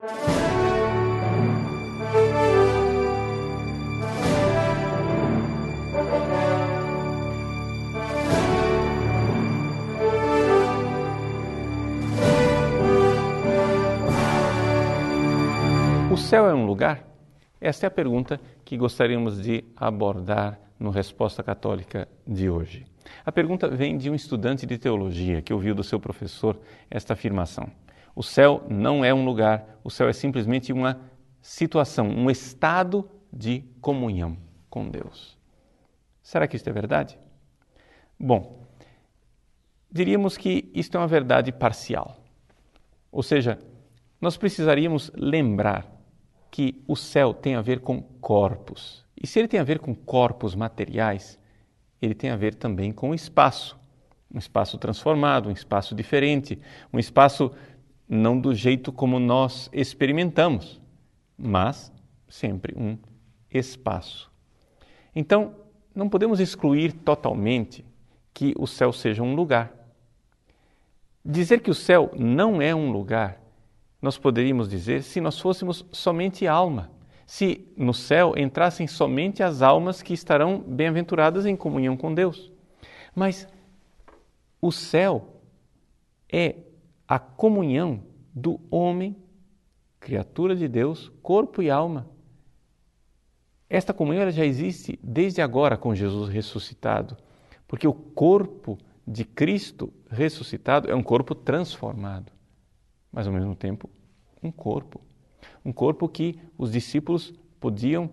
O céu é um lugar? Esta é a pergunta que gostaríamos de abordar no Resposta Católica de hoje. A pergunta vem de um estudante de teologia que ouviu do seu professor esta afirmação. O céu não é um lugar, o céu é simplesmente uma situação, um estado de comunhão com Deus. Será que isto é verdade? Bom, diríamos que isto é uma verdade parcial. Ou seja, nós precisaríamos lembrar que o céu tem a ver com corpos. E se ele tem a ver com corpos materiais, ele tem a ver também com o espaço. Um espaço transformado, um espaço diferente, um espaço não do jeito como nós experimentamos, mas sempre um espaço. Então, não podemos excluir totalmente que o céu seja um lugar. Dizer que o céu não é um lugar, nós poderíamos dizer se nós fôssemos somente alma, se no céu entrassem somente as almas que estarão bem-aventuradas em comunhão com Deus. Mas o céu é a comunhão do homem, criatura de Deus, corpo e alma. Esta comunhão já existe desde agora com Jesus ressuscitado, porque o corpo de Cristo ressuscitado é um corpo transformado, mas ao mesmo tempo um corpo. Um corpo que os discípulos podiam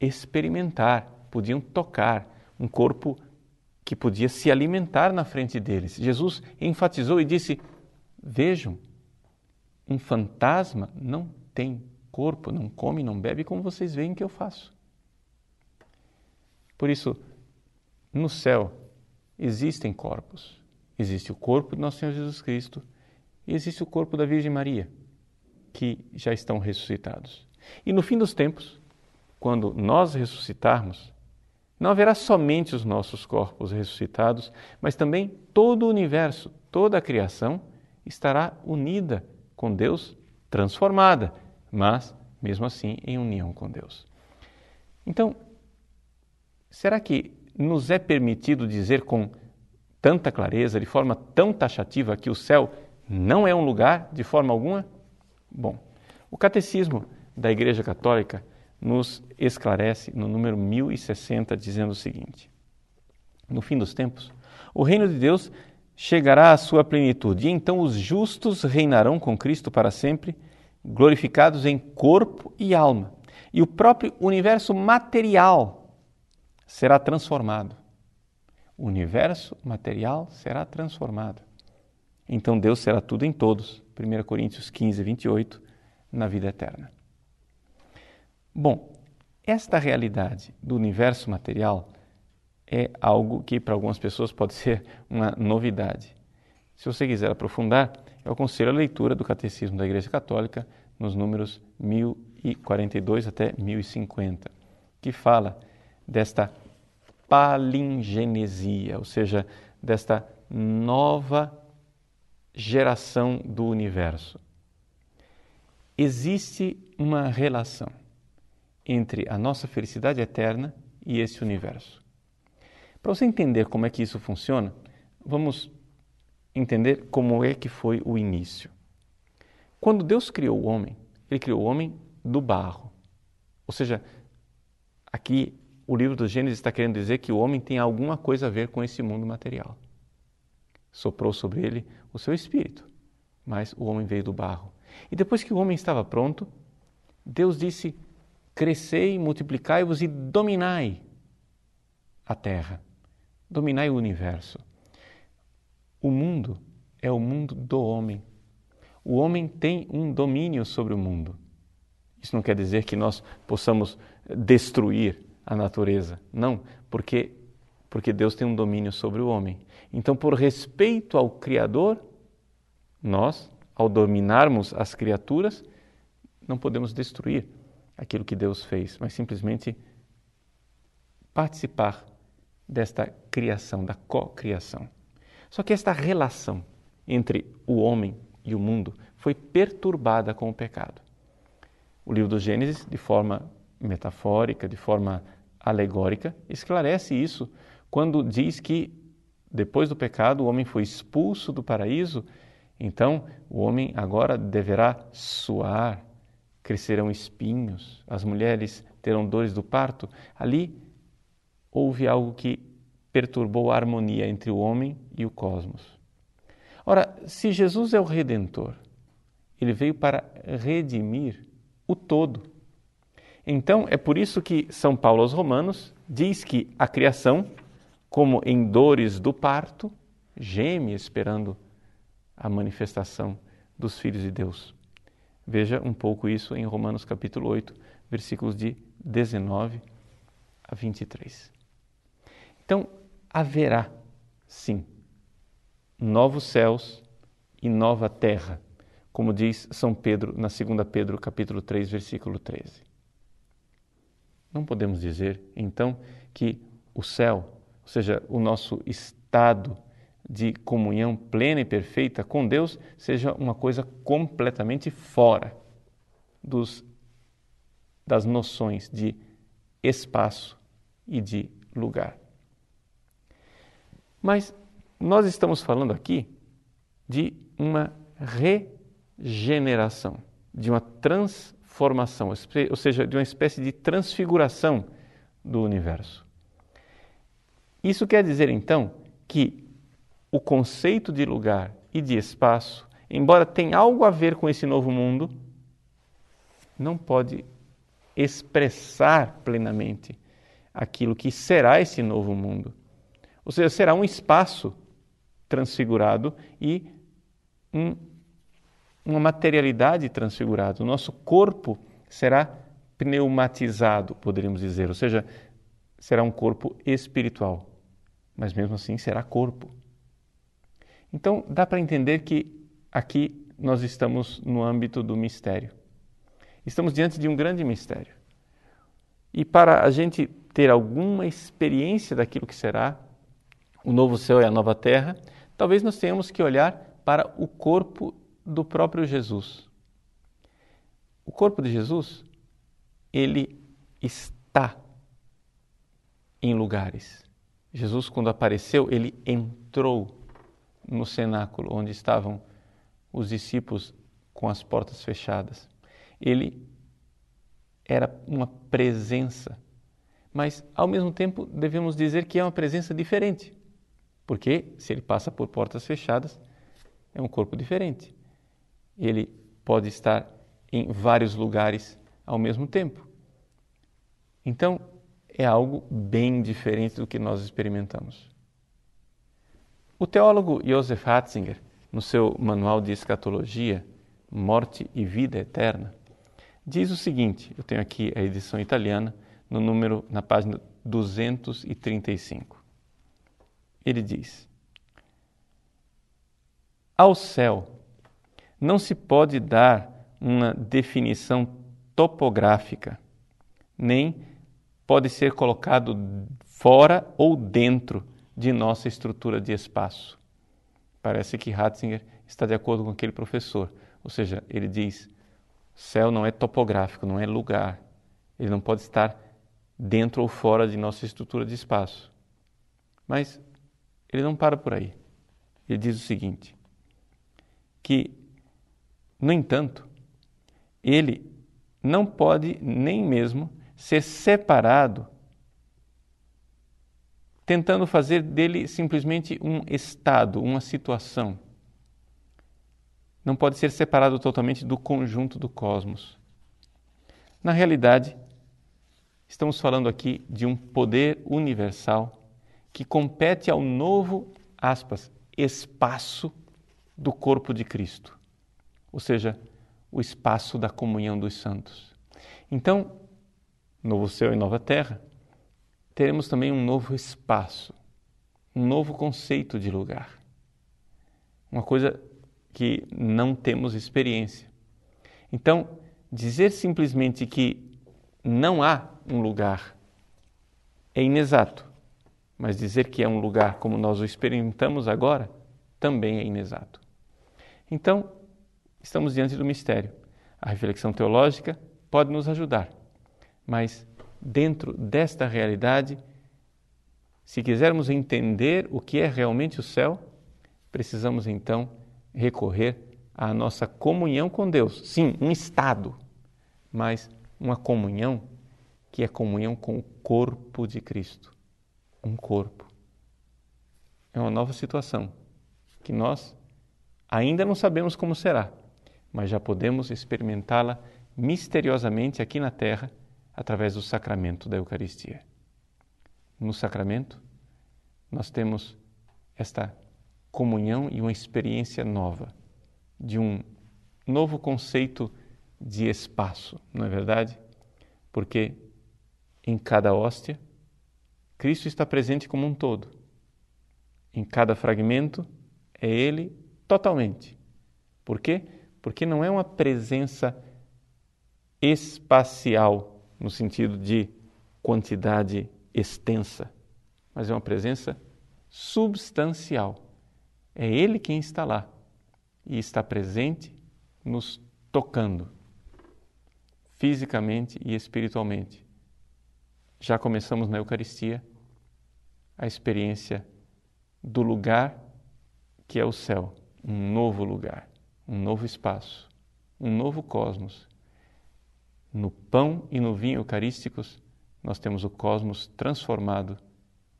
experimentar, podiam tocar, um corpo que podia se alimentar na frente deles. Jesus enfatizou e disse: Vejam, um fantasma não tem corpo, não come, não bebe como vocês veem que eu faço. Por isso, no céu existem corpos. Existe o corpo de nosso Senhor Jesus Cristo e existe o corpo da Virgem Maria, que já estão ressuscitados. E no fim dos tempos, quando nós ressuscitarmos, não haverá somente os nossos corpos ressuscitados, mas também todo o universo, toda a criação estará unida com Deus, transformada, mas mesmo assim em união com Deus. Então, será que nos é permitido dizer com tanta clareza, de forma tão taxativa, que o céu não é um lugar de forma alguma? Bom, o Catecismo da Igreja Católica nos esclarece no número 1060, dizendo o seguinte: No fim dos tempos, o reino de Deus chegará à sua plenitude, e então os justos reinarão com Cristo para sempre, glorificados em corpo e alma, e o próprio universo material será transformado. O universo material será transformado. Então Deus será tudo em todos. 1 Coríntios 15, 28, na vida eterna. Bom, esta realidade do universo material é algo que para algumas pessoas pode ser uma novidade. Se você quiser aprofundar, eu aconselho a leitura do Catecismo da Igreja Católica nos números 1042 até 1050, que fala desta palingenesia, ou seja, desta nova geração do universo. Existe uma relação entre a nossa felicidade eterna e esse universo. Para você entender como é que isso funciona, vamos entender como é que foi o início. Quando Deus criou o homem, ele criou o homem do barro. Ou seja, aqui o livro do Gênesis está querendo dizer que o homem tem alguma coisa a ver com esse mundo material soprou sobre ele o seu espírito, mas o homem veio do barro. E depois que o homem estava pronto, Deus disse: Crescei, multiplicai-vos e dominai a terra, dominai o universo. O mundo é o mundo do homem. O homem tem um domínio sobre o mundo. Isso não quer dizer que nós possamos destruir a natureza. Não, porque porque Deus tem um domínio sobre o homem. Então, por respeito ao Criador, nós, ao dominarmos as criaturas, não podemos destruir aquilo que Deus fez, mas simplesmente participar desta criação, da co-criação. Só que esta relação entre o homem e o mundo foi perturbada com o pecado. O livro do Gênesis, de forma metafórica, de forma alegórica, esclarece isso quando diz que depois do pecado o homem foi expulso do paraíso, então o homem agora deverá suar, crescerão espinhos, as mulheres terão dores do parto. Ali houve algo que perturbou a harmonia entre o homem e o cosmos. Ora, se Jesus é o redentor, ele veio para redimir o todo. Então, é por isso que São Paulo aos Romanos diz que a criação, como em dores do parto, geme esperando a manifestação dos filhos de Deus. Veja um pouco isso em Romanos capítulo 8, versículos de 19 a 23. Então, haverá, sim, novos céus e nova terra, como diz São Pedro na 2 Pedro capítulo 3, versículo 13. Não podemos dizer, então, que o céu, ou seja, o nosso estado de comunhão plena e perfeita com Deus, seja uma coisa completamente fora dos, das noções de espaço e de lugar. Mas nós estamos falando aqui de uma regeneração, de uma transformação, ou seja, de uma espécie de transfiguração do universo. Isso quer dizer então que o conceito de lugar e de espaço, embora tenha algo a ver com esse novo mundo, não pode expressar plenamente aquilo que será esse novo mundo. Ou seja, será um espaço transfigurado e um, uma materialidade transfigurada. O nosso corpo será pneumatizado, poderíamos dizer, ou seja, será um corpo espiritual, mas mesmo assim será corpo. Então, dá para entender que aqui nós estamos no âmbito do mistério. Estamos diante de um grande mistério. E para a gente ter alguma experiência daquilo que será o novo céu e a nova terra, talvez nós tenhamos que olhar para o corpo do próprio Jesus. O corpo de Jesus, ele está em lugares. Jesus, quando apareceu, ele entrou no cenáculo onde estavam os discípulos com as portas fechadas. Ele era uma presença, mas ao mesmo tempo devemos dizer que é uma presença diferente, porque se ele passa por portas fechadas, é um corpo diferente. Ele pode estar em vários lugares ao mesmo tempo. Então, é algo bem diferente do que nós experimentamos. O teólogo Joseph Ratzinger, no seu Manual de Escatologia, Morte e Vida Eterna, diz o seguinte: eu tenho aqui a edição italiana, no número, na página 235. Ele diz: Ao céu não se pode dar uma definição topográfica, nem pode ser colocado fora ou dentro de nossa estrutura de espaço. Parece que Ratzinger está de acordo com aquele professor, ou seja, ele diz: céu não é topográfico, não é lugar. Ele não pode estar dentro ou fora de nossa estrutura de espaço. Mas ele não para por aí. Ele diz o seguinte: que, no entanto, ele não pode nem mesmo ser separado tentando fazer dele simplesmente um estado, uma situação. Não pode ser separado totalmente do conjunto do cosmos. Na realidade, estamos falando aqui de um poder universal que compete ao novo, aspas, espaço do corpo de Cristo, ou seja, o espaço da comunhão dos santos. Então, novo céu e nova terra teremos também um novo espaço, um novo conceito de lugar. Uma coisa que não temos experiência. Então, dizer simplesmente que não há um lugar é inexato, mas dizer que é um lugar como nós o experimentamos agora também é inexato. Então, estamos diante do mistério. A reflexão teológica pode nos ajudar, mas dentro desta realidade, se quisermos entender o que é realmente o céu, precisamos então recorrer à nossa comunhão com Deus. Sim, um estado, mas uma comunhão que é comunhão com o corpo de Cristo. Um corpo. É uma nova situação que nós ainda não sabemos como será, mas já podemos experimentá-la misteriosamente aqui na terra através do sacramento da Eucaristia. No sacramento, nós temos esta comunhão e uma experiência nova, de um novo conceito de espaço, não é verdade? Porque em cada hóstia, Cristo está presente como um todo. Em cada fragmento, é Ele totalmente. Por quê? Porque não é uma presença espacial, no sentido de quantidade extensa, mas é uma presença substancial. É Ele quem está lá e está presente, nos tocando, fisicamente e espiritualmente. Já começamos na Eucaristia a experiência do lugar que é o céu, um novo lugar, um novo espaço, um novo cosmos. No pão e no vinho eucarísticos, nós temos o cosmos transformado,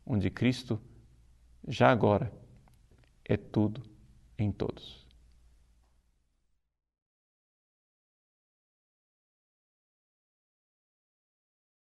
onde Cristo, já agora, é tudo em todos.